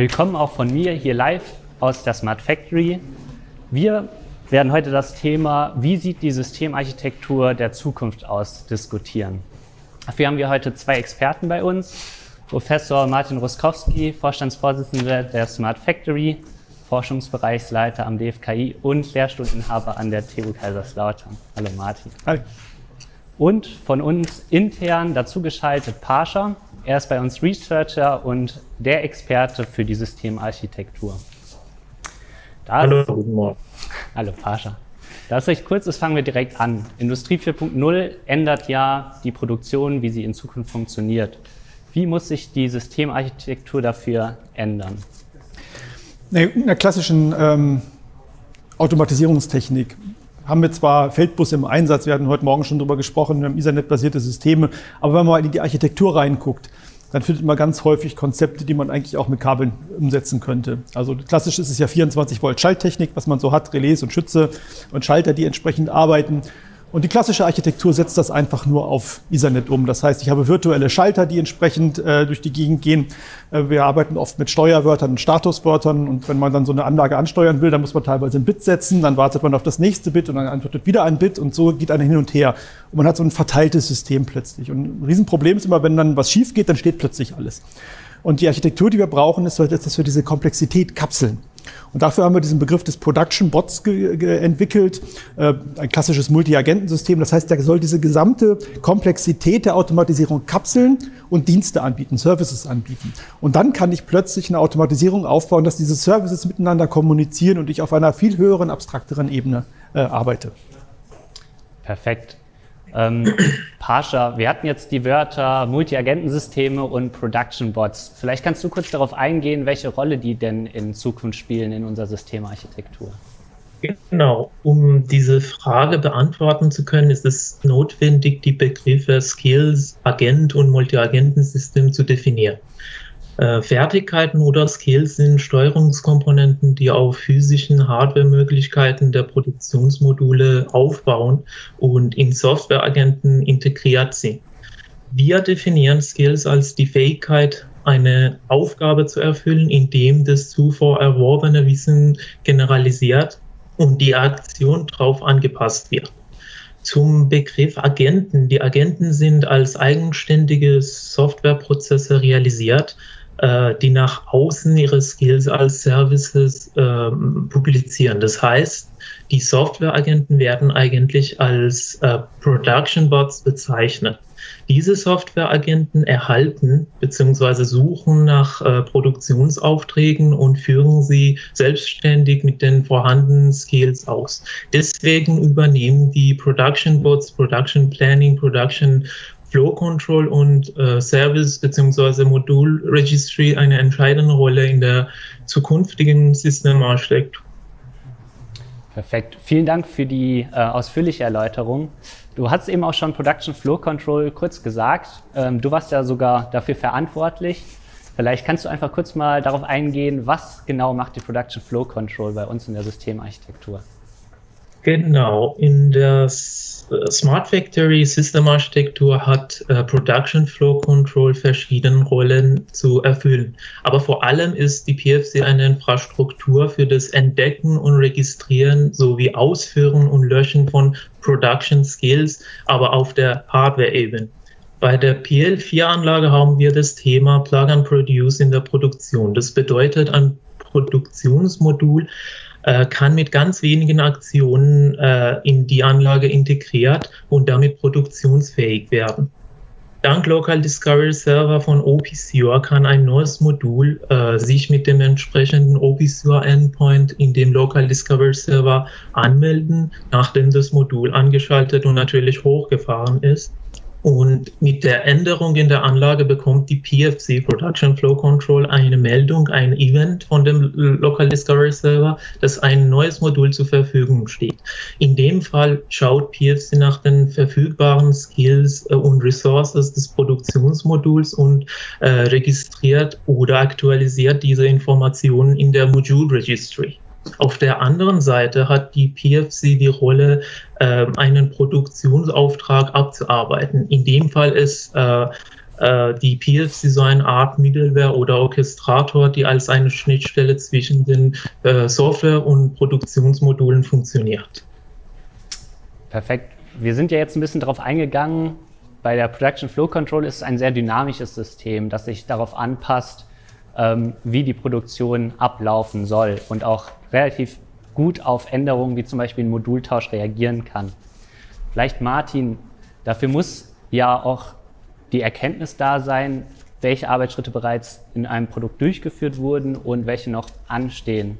Willkommen auch von mir hier live aus der Smart Factory. Wir werden heute das Thema, wie sieht die Systemarchitektur der Zukunft aus, diskutieren. Dafür haben wir heute zwei Experten bei uns. Professor Martin Ruskowski, Vorstandsvorsitzender der Smart Factory, Forschungsbereichsleiter am DFKI und Lehrstuhlinhaber an der TU Kaiserslautern. Hallo Martin. Hi. Und von uns intern dazugeschaltet Pascha. Er ist bei uns Researcher und der Experte für die Systemarchitektur. Da Hallo, guten Morgen. Hallo Pascha. Da es recht kurz ist, fangen wir direkt an. Industrie 4.0 ändert ja die Produktion, wie sie in Zukunft funktioniert. Wie muss sich die Systemarchitektur dafür ändern? In der klassischen ähm, Automatisierungstechnik haben wir zwar Feldbusse im Einsatz, wir hatten heute Morgen schon darüber gesprochen, wir haben Ethernet-basierte Systeme, aber wenn man mal in die Architektur reinguckt, dann findet man ganz häufig Konzepte, die man eigentlich auch mit Kabeln umsetzen könnte. Also klassisch ist es ja 24 Volt Schalttechnik, was man so hat, Relais und Schütze und Schalter, die entsprechend arbeiten. Und die klassische Architektur setzt das einfach nur auf Ethernet um. Das heißt, ich habe virtuelle Schalter, die entsprechend äh, durch die Gegend gehen. Äh, wir arbeiten oft mit Steuerwörtern und Statuswörtern. Und wenn man dann so eine Anlage ansteuern will, dann muss man teilweise ein Bit setzen, dann wartet man auf das nächste Bit und dann antwortet wieder ein Bit und so geht einer hin und her. Und man hat so ein verteiltes System plötzlich. Und ein Riesenproblem ist immer, wenn dann was schief geht, dann steht plötzlich alles. Und die Architektur, die wir brauchen, ist, dass wir diese Komplexität kapseln. Und dafür haben wir diesen Begriff des Production Bots entwickelt, äh, ein klassisches Multi-Agentensystem. Das heißt, der soll diese gesamte Komplexität der Automatisierung kapseln und Dienste anbieten, Services anbieten. Und dann kann ich plötzlich eine Automatisierung aufbauen, dass diese Services miteinander kommunizieren und ich auf einer viel höheren, abstrakteren Ebene äh, arbeite. Perfekt. Ähm, Pascha, wir hatten jetzt die Wörter Multi-Agentensysteme und Production Bots. Vielleicht kannst du kurz darauf eingehen, welche Rolle die denn in Zukunft spielen in unserer Systemarchitektur. Genau, um diese Frage beantworten zu können, ist es notwendig, die Begriffe Skills, Agent und Multi-Agentensystem zu definieren. Äh, Fertigkeiten oder Skills sind Steuerungskomponenten, die auf physischen Hardware-Möglichkeiten der Produktionsmodule aufbauen und in Softwareagenten integriert sind. Wir definieren Skills als die Fähigkeit, eine Aufgabe zu erfüllen, indem das zuvor erworbene Wissen generalisiert und die Aktion darauf angepasst wird. Zum Begriff Agenten. Die Agenten sind als eigenständige Softwareprozesse realisiert äh, die nach außen ihre Skills als Services äh, publizieren. Das heißt, die Softwareagenten werden eigentlich als äh, Production Bots bezeichnet. Diese Softwareagenten erhalten bzw. suchen nach äh, Produktionsaufträgen und führen sie selbstständig mit den vorhandenen Skills aus. Deswegen übernehmen die Production Bots, Production Planning, Production Flow Control und äh, Service bzw. Modul Registry eine entscheidende Rolle in der zukünftigen Systemarchitektur. Perfekt. Vielen Dank für die äh, ausführliche Erläuterung. Du hast eben auch schon Production Flow Control kurz gesagt. Ähm, du warst ja sogar dafür verantwortlich. Vielleicht kannst du einfach kurz mal darauf eingehen, was genau macht die Production Flow Control bei uns in der Systemarchitektur? Genau, in der Smart Factory System Architektur hat äh, Production Flow Control verschiedene Rollen zu erfüllen. Aber vor allem ist die PFC eine Infrastruktur für das Entdecken und Registrieren sowie Ausführen und Löschen von Production Skills, aber auf der Hardware-Ebene. Bei der PL4-Anlage haben wir das Thema Plug and Produce in der Produktion. Das bedeutet, ein Produktionsmodul äh, kann mit ganz wenigen Aktionen äh, in die Anlage integriert und damit produktionsfähig werden. Dank Local Discovery Server von OPCure kann ein neues Modul äh, sich mit dem entsprechenden OPCure Endpoint in dem Local Discovery Server anmelden, nachdem das Modul angeschaltet und natürlich hochgefahren ist. Und mit der Änderung in der Anlage bekommt die PFC Production Flow Control eine Meldung, ein Event von dem Local Discovery Server, dass ein neues Modul zur Verfügung steht. In dem Fall schaut PFC nach den verfügbaren Skills äh, und Resources des Produktionsmoduls und äh, registriert oder aktualisiert diese Informationen in der Module Registry. Auf der anderen Seite hat die PFC die Rolle, äh, einen Produktionsauftrag abzuarbeiten. In dem Fall ist äh, Äh, die PFC so eine Art Middleware oder Orchestrator, die als eine Schnittstelle zwischen den äh, Software- und Produktionsmodulen funktioniert. Perfekt. Wir sind ja jetzt ein bisschen darauf eingegangen. Bei der Production Flow Control ist es ein sehr dynamisches System, das sich darauf anpasst, ähm, wie die Produktion ablaufen soll und auch relativ gut auf Änderungen wie zum Beispiel einen Modultausch reagieren kann. Vielleicht Martin, dafür muss ja auch die Erkenntnis da sein, welche Arbeitsschritte bereits in einem Produkt durchgeführt wurden und welche noch anstehen.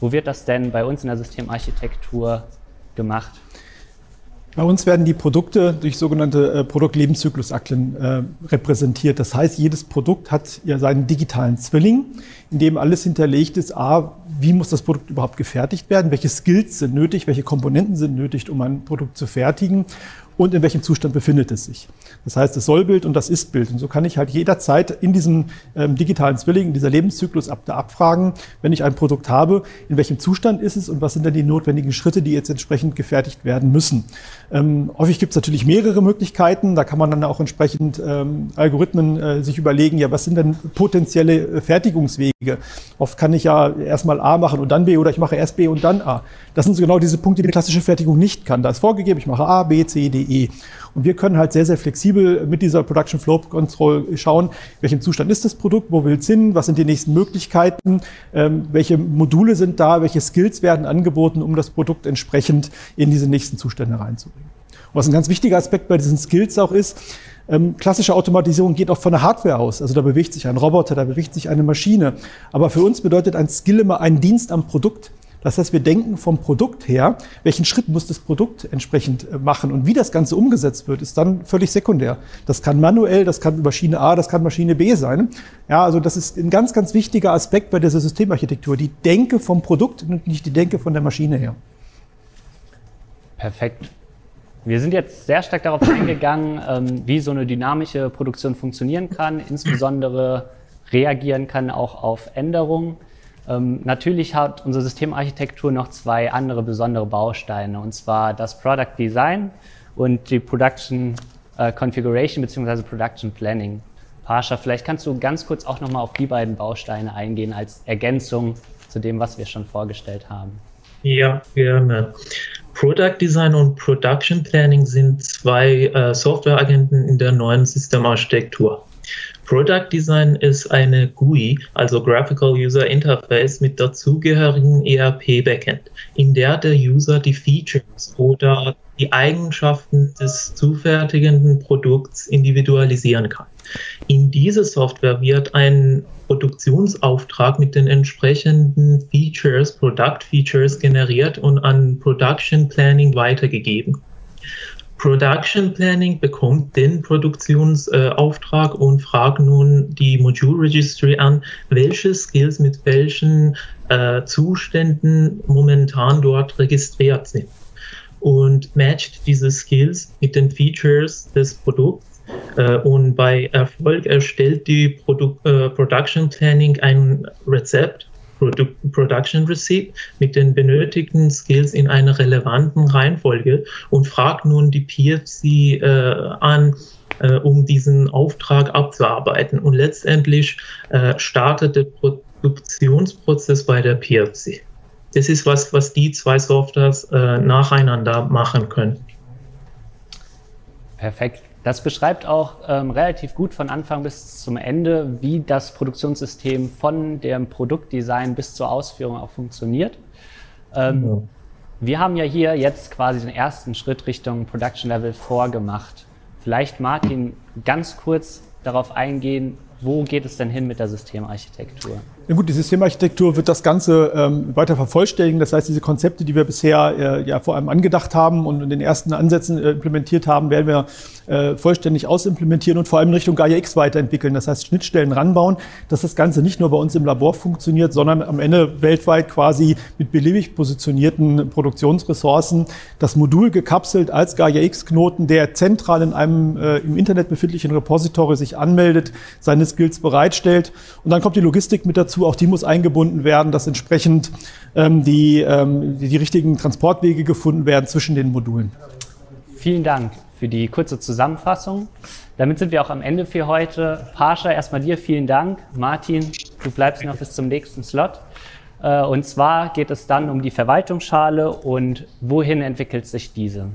Wo wird das denn bei uns in der Systemarchitektur gemacht? Bei uns werden die Produkte durch sogenannte äh, Produktlebenszyklusakten äh, repräsentiert. Das heißt, jedes Produkt hat ja seinen digitalen Zwilling, in dem alles hinterlegt ist. A, wie muss das Produkt überhaupt gefertigt werden? Welche Skills sind nötig? Welche Komponenten sind nötig, um ein Produkt zu fertigen? Und in welchem Zustand befindet es sich. Das heißt, das Sollbild und das Ist-Bild. Und so kann ich halt jederzeit in diesem ähm, digitalen Zwilling, in dieser Lebenszyklus ab, abfragen, wenn ich ein Produkt habe, in welchem Zustand ist es und was sind denn die notwendigen Schritte, die jetzt entsprechend gefertigt werden müssen. Ähm, häufig gibt es natürlich mehrere Möglichkeiten. Da kann man dann auch entsprechend ähm, Algorithmen äh, sich überlegen, ja, was sind denn potenzielle äh, Fertigungswege? Oft kann ich ja erstmal A machen und dann B oder ich mache erst B und dann A. Das sind so genau diese Punkte, die die klassische Fertigung nicht kann. Da ist vorgegeben, ich mache A, B, C, D, E. Und wir können halt sehr, sehr flexibel mit dieser Production Flow Control schauen, welchem Zustand ist das Produkt, wo will es hin, was sind die nächsten Möglichkeiten, ähm, welche Module sind da, welche Skills werden angeboten, um das Produkt entsprechend in diese nächsten Zustände reinzubringen. Und was ein ganz wichtiger Aspekt bei diesen Skills auch ist, ähm, klassische Automatisierung geht auch von der Hardware aus. Also da bewegt sich ein Roboter, da bewegt sich eine Maschine. Aber für uns bedeutet ein Skill immer ein Dienst am Produkt. Das heißt, wir denken vom Produkt her, welchen Schritt muss das Produkt entsprechend äh, machen und wie das Ganze umgesetzt wird, ist dann völlig sekundär. Das kann manuell, das kann Maschine A, das kann Maschine B sein. Ja, also das ist ein ganz, ganz wichtiger Aspekt bei dieser Systemarchitektur. Die Denke vom Produkt und nicht die Denke von der Maschine her. Perfekt. Wir sind jetzt sehr stark darauf eingegangen, ähm, wie so eine dynamische Produktion funktionieren kann, insbesondere reagieren kann auch auf Änderungen. Ähm, natürlich hat unsere Systemarchitektur noch zwei andere besondere Bausteine, und zwar das Product Design und die Production äh, Configuration bzw. Production Planning. Pascha, vielleicht kannst du ganz kurz auch nochmal auf die beiden Bausteine eingehen als Ergänzung zu dem, was wir schon vorgestellt haben. Ja, gerne. Product Design und Production Planning sind zwei äh, Softwareagenten in der neuen Systemarchitektur. Product Design ist eine GUI, also Graphical User Interface, mit dazugehörigen ERP Backend, in der der User die Features oder die Eigenschaften des zufertigenden Produkts individualisieren kann. In diese Software wird ein Produktionsauftrag mit den entsprechenden Features, Product Features generiert und an Production Planning weitergegeben. Production Planning bekommt den Produktionsauftrag äh, und fragt nun die Module Registry an, welche Skills mit welchen äh, Zuständen momentan dort registriert sind. Und matcht diese Skills mit den Features des Produkts äh, und bei Erfolg erstellt die Produ äh, Production Planning ein Rezept Produ Production Receipt mit den benötigten Skills in einer relevanten Reihenfolge und fragt nun die PFC äh, an, äh, um diesen Auftrag abzuarbeiten. Und letztendlich äh, startet der Produktionsprozess bei der PFC. Das ist was, was die zwei Softwares äh, nacheinander machen können. Perfekt. Das beschreibt auch ähm, relativ gut von Anfang bis zum Ende, wie das Produktionssystem von dem Produktdesign bis zur Ausführung auch funktioniert. Ähm, ja. Wir haben ja hier jetzt quasi den ersten Schritt Richtung Production Level vorgemacht. Vielleicht Martin ganz kurz darauf eingehen, wo geht es denn hin mit der Systemarchitektur? Ja gut, die Systemarchitektur wird das Ganze ähm, weiter vervollständigen. Das heißt, diese Konzepte, die wir bisher äh, ja vor allem angedacht haben und in den ersten Ansätzen äh, implementiert haben, werden wir äh, vollständig ausimplementieren und vor allem in Richtung Gaia X weiterentwickeln. Das heißt, Schnittstellen ranbauen, dass das Ganze nicht nur bei uns im Labor funktioniert, sondern am Ende weltweit quasi mit beliebig positionierten Produktionsressourcen das Modul gekapselt als Gaia X-Knoten, der zentral in einem äh, im Internet befindlichen Repository sich anmeldet, seine Skills bereitstellt. Und dann kommt die Logistik mit dazu dazu, auch die muss eingebunden werden, dass entsprechend ähm, die, ähm, die, die richtigen Transportwege gefunden werden zwischen den Modulen. Vielen Dank für die kurze Zusammenfassung. Damit sind wir auch am Ende für heute. Pascha, erstmal dir vielen Dank. Martin, du bleibst noch bis zum nächsten Slot. Äh, und zwar geht es dann um die Verwaltungsschale und wohin entwickelt sich diese.